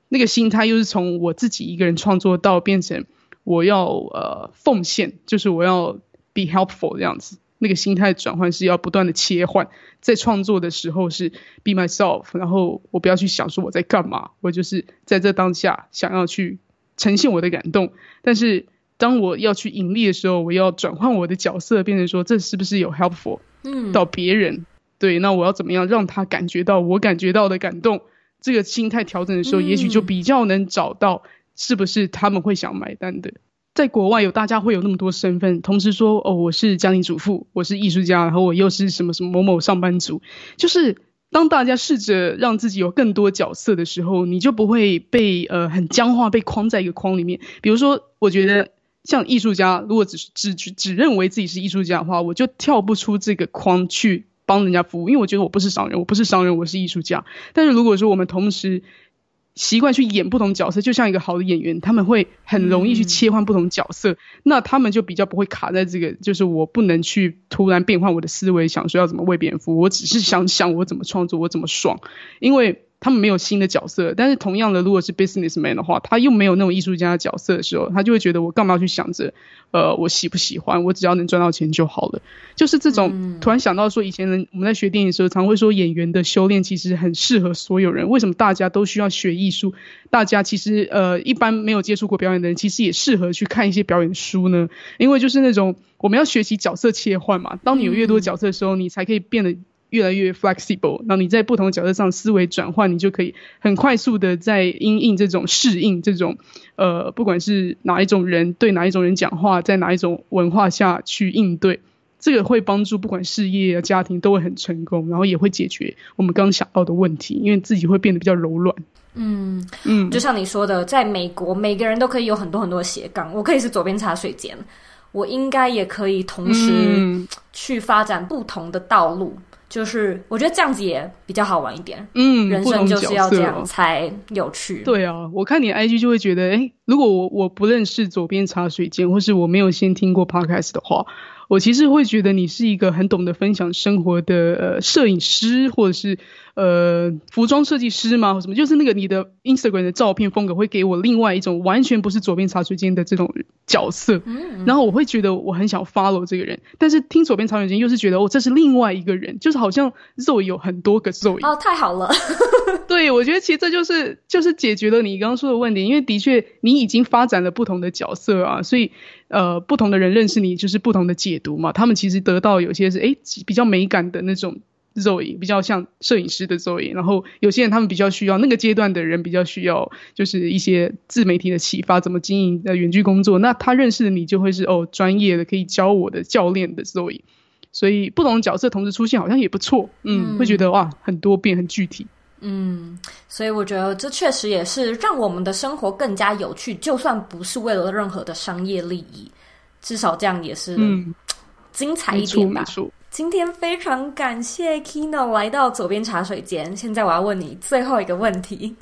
那个心态，又是从我自己一个人创作到变成。我要呃奉献，就是我要 be helpful 这样子，那个心态转换是要不断的切换，在创作的时候是 be myself，然后我不要去想说我在干嘛，我就是在这当下想要去呈现我的感动。但是当我要去盈利的时候，我要转换我的角色，变成说这是不是有 helpful 嗯到别人？嗯、对，那我要怎么样让他感觉到我感觉到的感动？这个心态调整的时候，嗯、也许就比较能找到。是不是他们会想买单的？在国外有大家会有那么多身份，同时说哦，我是家庭主妇，我是艺术家，然后我又是什么什么某某上班族。就是当大家试着让自己有更多角色的时候，你就不会被呃很僵化，被框在一个框里面。比如说，我觉得像艺术家，如果只是只只只认为自己是艺术家的话，我就跳不出这个框去帮人家服务，因为我觉得我不是商人，我不是商人，我是艺术家。但是如果说我们同时习惯去演不同角色，就像一个好的演员，他们会很容易去切换不同角色，那他们就比较不会卡在这个，就是我不能去突然变换我的思维，想说要怎么为别人服务，我只是想想我怎么创作，我怎么爽，因为。他们没有新的角色，但是同样的，如果是 businessman 的话，他又没有那种艺术家的角色的时候，他就会觉得我干嘛要去想着，呃，我喜不喜欢，我只要能赚到钱就好了。就是这种、嗯、突然想到说，以前人我们在学电影的时候，常会说演员的修炼其实很适合所有人。为什么大家都需要学艺术？大家其实呃一般没有接触过表演的人，其实也适合去看一些表演书呢？因为就是那种我们要学习角色切换嘛。当你有越多角色的时候，嗯、你才可以变得。越来越 flexible，那你在不同角色上思维转换，你就可以很快速的在因应这种适应这种，呃，不管是哪一种人对哪一种人讲话，在哪一种文化下去应对，这个会帮助不管事业啊、家庭都会很成功，然后也会解决我们刚刚想到的问题，因为自己会变得比较柔软。嗯嗯，就像你说的，在美国每个人都可以有很多很多斜杠，我可以是左边茶水间，我应该也可以同时去发展不同的道路。就是我觉得这样子也比较好玩一点，嗯，人生就是要这样才有趣。对啊，我看你 IG 就会觉得，诶，如果我我不认识左边茶水间，或是我没有先听过 Podcast 的话。我其实会觉得你是一个很懂得分享生活的呃摄影师，或者是呃服装设计师吗？或什么？就是那个你的 Instagram 的照片风格会给我另外一种完全不是左边茶水间的这种角色，嗯，然后我会觉得我很想 follow 这个人，但是听左边茶水间又是觉得哦，这是另外一个人，就是好像 Zoe 有很多个 Zoe 哦，太好了，对，我觉得其实这就是就是解决了你刚刚说的问题，因为的确你已经发展了不同的角色啊，所以。呃，不同的人认识你就是不同的解读嘛。他们其实得到有些是诶比较美感的那种 Zoe，比较像摄影师的 Zoe。然后有些人他们比较需要那个阶段的人比较需要就是一些自媒体的启发，怎么经营呃远距工作。那他认识的你就会是哦专业的可以教我的教练的 Zoe。所以不同的角色同时出现好像也不错，嗯，嗯会觉得哇很多变很具体。嗯，所以我觉得这确实也是让我们的生活更加有趣，就算不是为了任何的商业利益，至少这样也是精彩一点吧。嗯，今天非常感谢 Kino 来到左边茶水间。现在我要问你最后一个问题：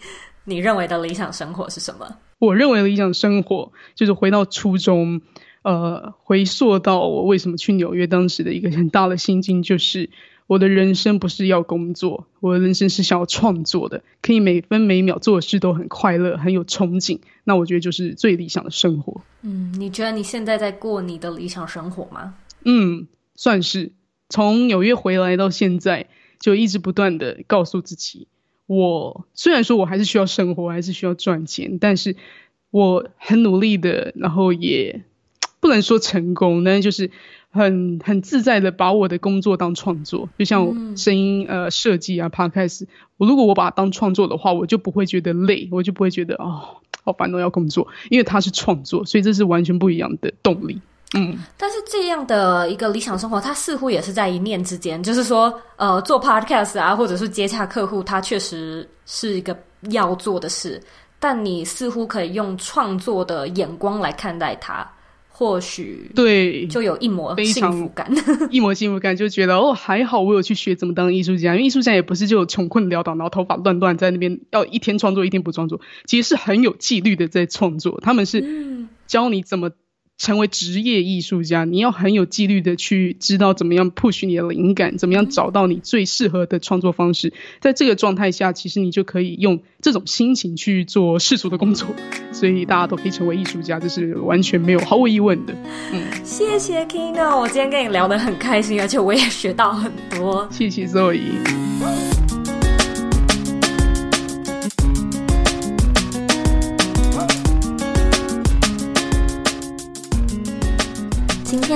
你认为的理想生活是什么？我认为的理想生活就是回到初中，呃，回溯到我为什么去纽约，当时的一个很大的心境就是。我的人生不是要工作，我的人生是想要创作的，可以每分每秒做的事都很快乐，很有憧憬。那我觉得就是最理想的生活。嗯，你觉得你现在在过你的理想生活吗？嗯，算是。从纽约回来到现在，就一直不断的告诉自己，我虽然说我还是需要生活，还是需要赚钱，但是我很努力的，然后也不能说成功，但是就是。很很自在的把我的工作当创作，就像声音呃设计啊，Podcast，我如果我把它当创作的话，我就不会觉得累，我就不会觉得哦好烦恼要工作，因为它是创作，所以这是完全不一样的动力。嗯，但是这样的一个理想生活，它似乎也是在一念之间，就是说呃做 Podcast 啊，或者是接洽客户，它确实是一个要做的事，但你似乎可以用创作的眼光来看待它。或许对，就有一抹幸福感，一抹幸福感，就觉得哦，还好我有去学怎么当艺术家，因为艺术家也不是就穷困潦倒，然后头发乱乱在那边，要一天创作一天不创作，其实是很有纪律的在创作。他们是教你怎么。成为职业艺术家，你要很有纪律的去知道怎么样 push 你的灵感，怎么样找到你最适合的创作方式。在这个状态下，其实你就可以用这种心情去做世俗的工作。所以大家都可以成为艺术家，这是完全没有毫无疑问的。嗯，谢谢 Kino，我今天跟你聊得很开心，而且我也学到很多。谢谢 Zoe。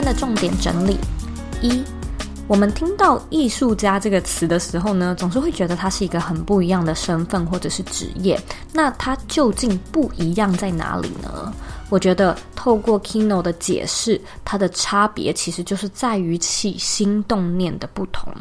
的重点整理：一，我们听到艺术家这个词的时候呢，总是会觉得它是一个很不一样的身份或者是职业。那它究竟不一样在哪里呢？我觉得透过 Kino 的解释，它的差别其实就是在于起心动念的不同。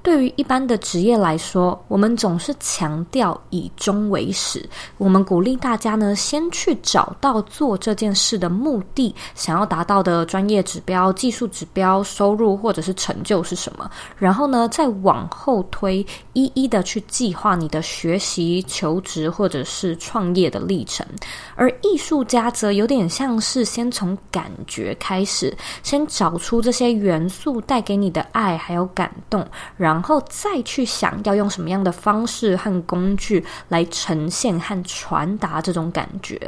对于一般的职业来说，我们总是强调以终为始。我们鼓励大家呢，先去找到做这件事的目的，想要达到的专业指标、技术指标、收入或者是成就是什么，然后呢，再往后推，一一的去计划你的学习、求职或者是创业的历程。而艺术家则有点像是先从感觉开始，先找出这些元素带给你的爱还有感动。然然后再去想要用什么样的方式和工具来呈现和传达这种感觉。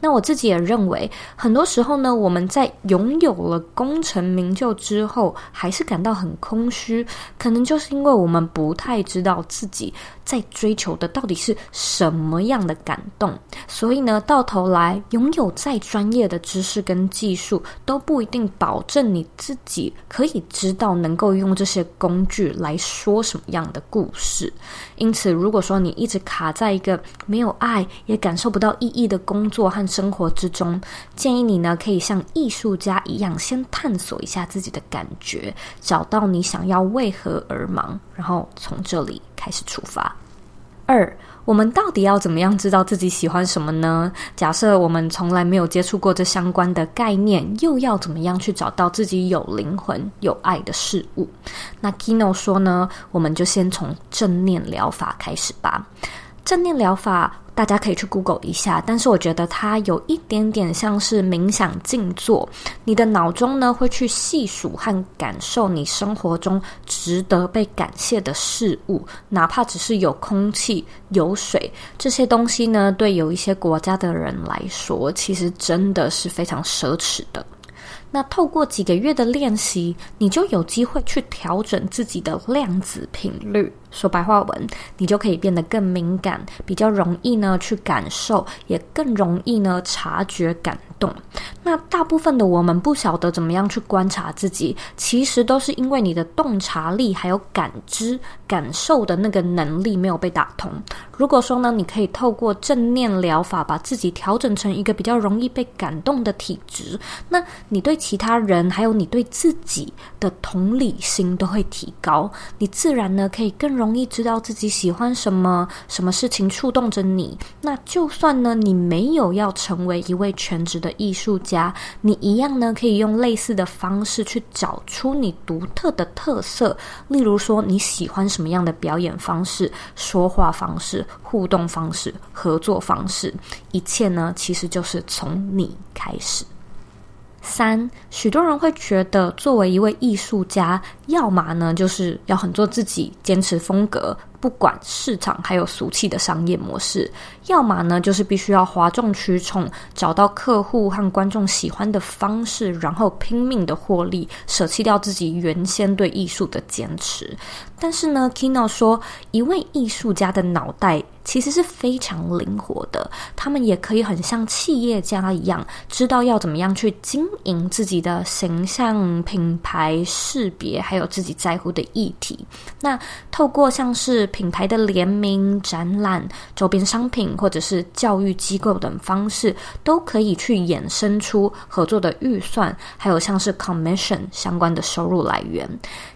那我自己也认为，很多时候呢，我们在拥有了功成名就之后，还是感到很空虚，可能就是因为我们不太知道自己在追求的到底是什么样的感动。所以呢，到头来拥有再专业的知识跟技术，都不一定保证你自己可以知道能够用这些工具来说什么样的故事？因此，如果说你一直卡在一个没有爱也感受不到意义的工作和生活之中，建议你呢，可以像艺术家一样，先探索一下自己的感觉，找到你想要为何而忙，然后从这里开始出发。二。我们到底要怎么样知道自己喜欢什么呢？假设我们从来没有接触过这相关的概念，又要怎么样去找到自己有灵魂、有爱的事物？那 Kino 说呢，我们就先从正念疗法开始吧。正念疗法。大家可以去 Google 一下，但是我觉得它有一点点像是冥想静坐，你的脑中呢会去细数和感受你生活中值得被感谢的事物，哪怕只是有空气、有水这些东西呢，对有一些国家的人来说，其实真的是非常奢侈的。那透过几个月的练习，你就有机会去调整自己的量子频率。说白话文，你就可以变得更敏感，比较容易呢去感受，也更容易呢察觉感动。那大部分的我们不晓得怎么样去观察自己，其实都是因为你的洞察力还有感知、感受的那个能力没有被打通。如果说呢，你可以透过正念疗法把自己调整成一个比较容易被感动的体质，那你对其他人还有你对自己的同理心都会提高，你自然呢可以更。容易知道自己喜欢什么，什么事情触动着你。那就算呢，你没有要成为一位全职的艺术家，你一样呢，可以用类似的方式去找出你独特的特色。例如说，你喜欢什么样的表演方式、说话方式、互动方式、合作方式，一切呢，其实就是从你开始。三，许多人会觉得，作为一位艺术家，要么呢就是要很做自己，坚持风格，不管市场还有俗气的商业模式，要么呢就是必须要哗众取宠，找到客户和观众喜欢的方式，然后拼命的获利，舍弃掉自己原先对艺术的坚持。但是呢，Kino 说，一位艺术家的脑袋其实是非常灵活的，他们也可以很像企业家一样，知道要怎么样去经营自己的形象、品牌识别，还有自己在乎的议题。那透过像是品牌的联名、展览、周边商品，或者是教育机构等方式，都可以去衍生出合作的预算，还有像是 commission 相关的收入来源。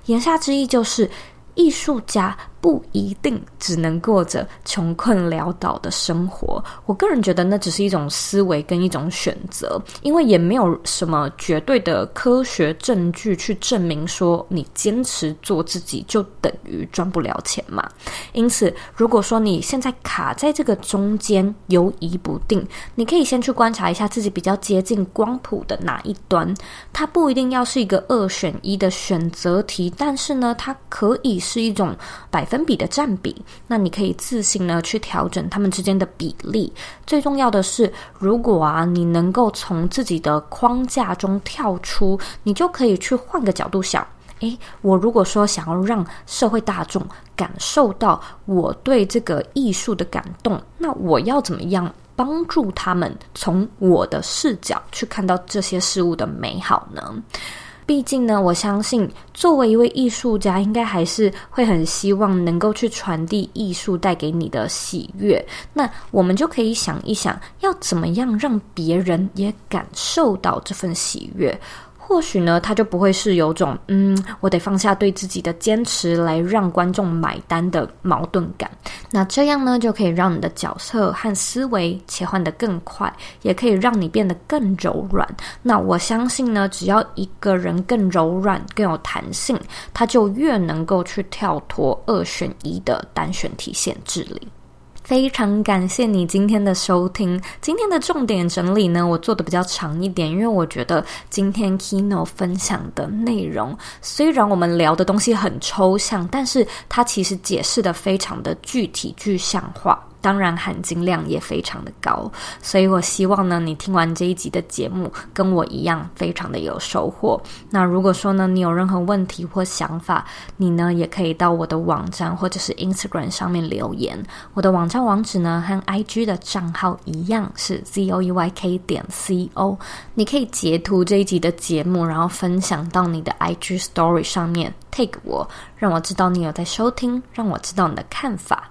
言下之意就是，艺术家不一定只能过着穷困潦倒的生活。我个人觉得那只是一种思维跟一种选择，因为也没有什么绝对的科学证据去证明说你坚持做自己就等于赚不了钱嘛。因此，如果说你现在卡在这个中间犹疑不定，你可以先去观察一下自己比较接近光谱的哪一端。它不一定要是一个二选一的选择题，但是呢，它可以是一种百分。分比的占比，那你可以自行呢去调整它们之间的比例。最重要的是，如果啊你能够从自己的框架中跳出，你就可以去换个角度想：诶，我如果说想要让社会大众感受到我对这个艺术的感动，那我要怎么样帮助他们从我的视角去看到这些事物的美好呢？毕竟呢，我相信作为一位艺术家，应该还是会很希望能够去传递艺术带给你的喜悦。那我们就可以想一想，要怎么样让别人也感受到这份喜悦。或许呢，他就不会是有种嗯，我得放下对自己的坚持来让观众买单的矛盾感。那这样呢，就可以让你的角色和思维切换得更快，也可以让你变得更柔软。那我相信呢，只要一个人更柔软、更有弹性，他就越能够去跳脱二选一的单选题限制里。非常感谢你今天的收听。今天的重点整理呢，我做的比较长一点，因为我觉得今天 Kino 分享的内容，虽然我们聊的东西很抽象，但是它其实解释的非常的具体具象化。当然含金量也非常的高，所以我希望呢，你听完这一集的节目，跟我一样非常的有收获。那如果说呢，你有任何问题或想法，你呢也可以到我的网站或者是 Instagram 上面留言。我的网站网址呢和 IG 的账号一样是 zoeyk 点 co。你可以截图这一集的节目，然后分享到你的 IG Story 上面，take 我，让我知道你有在收听，让我知道你的看法。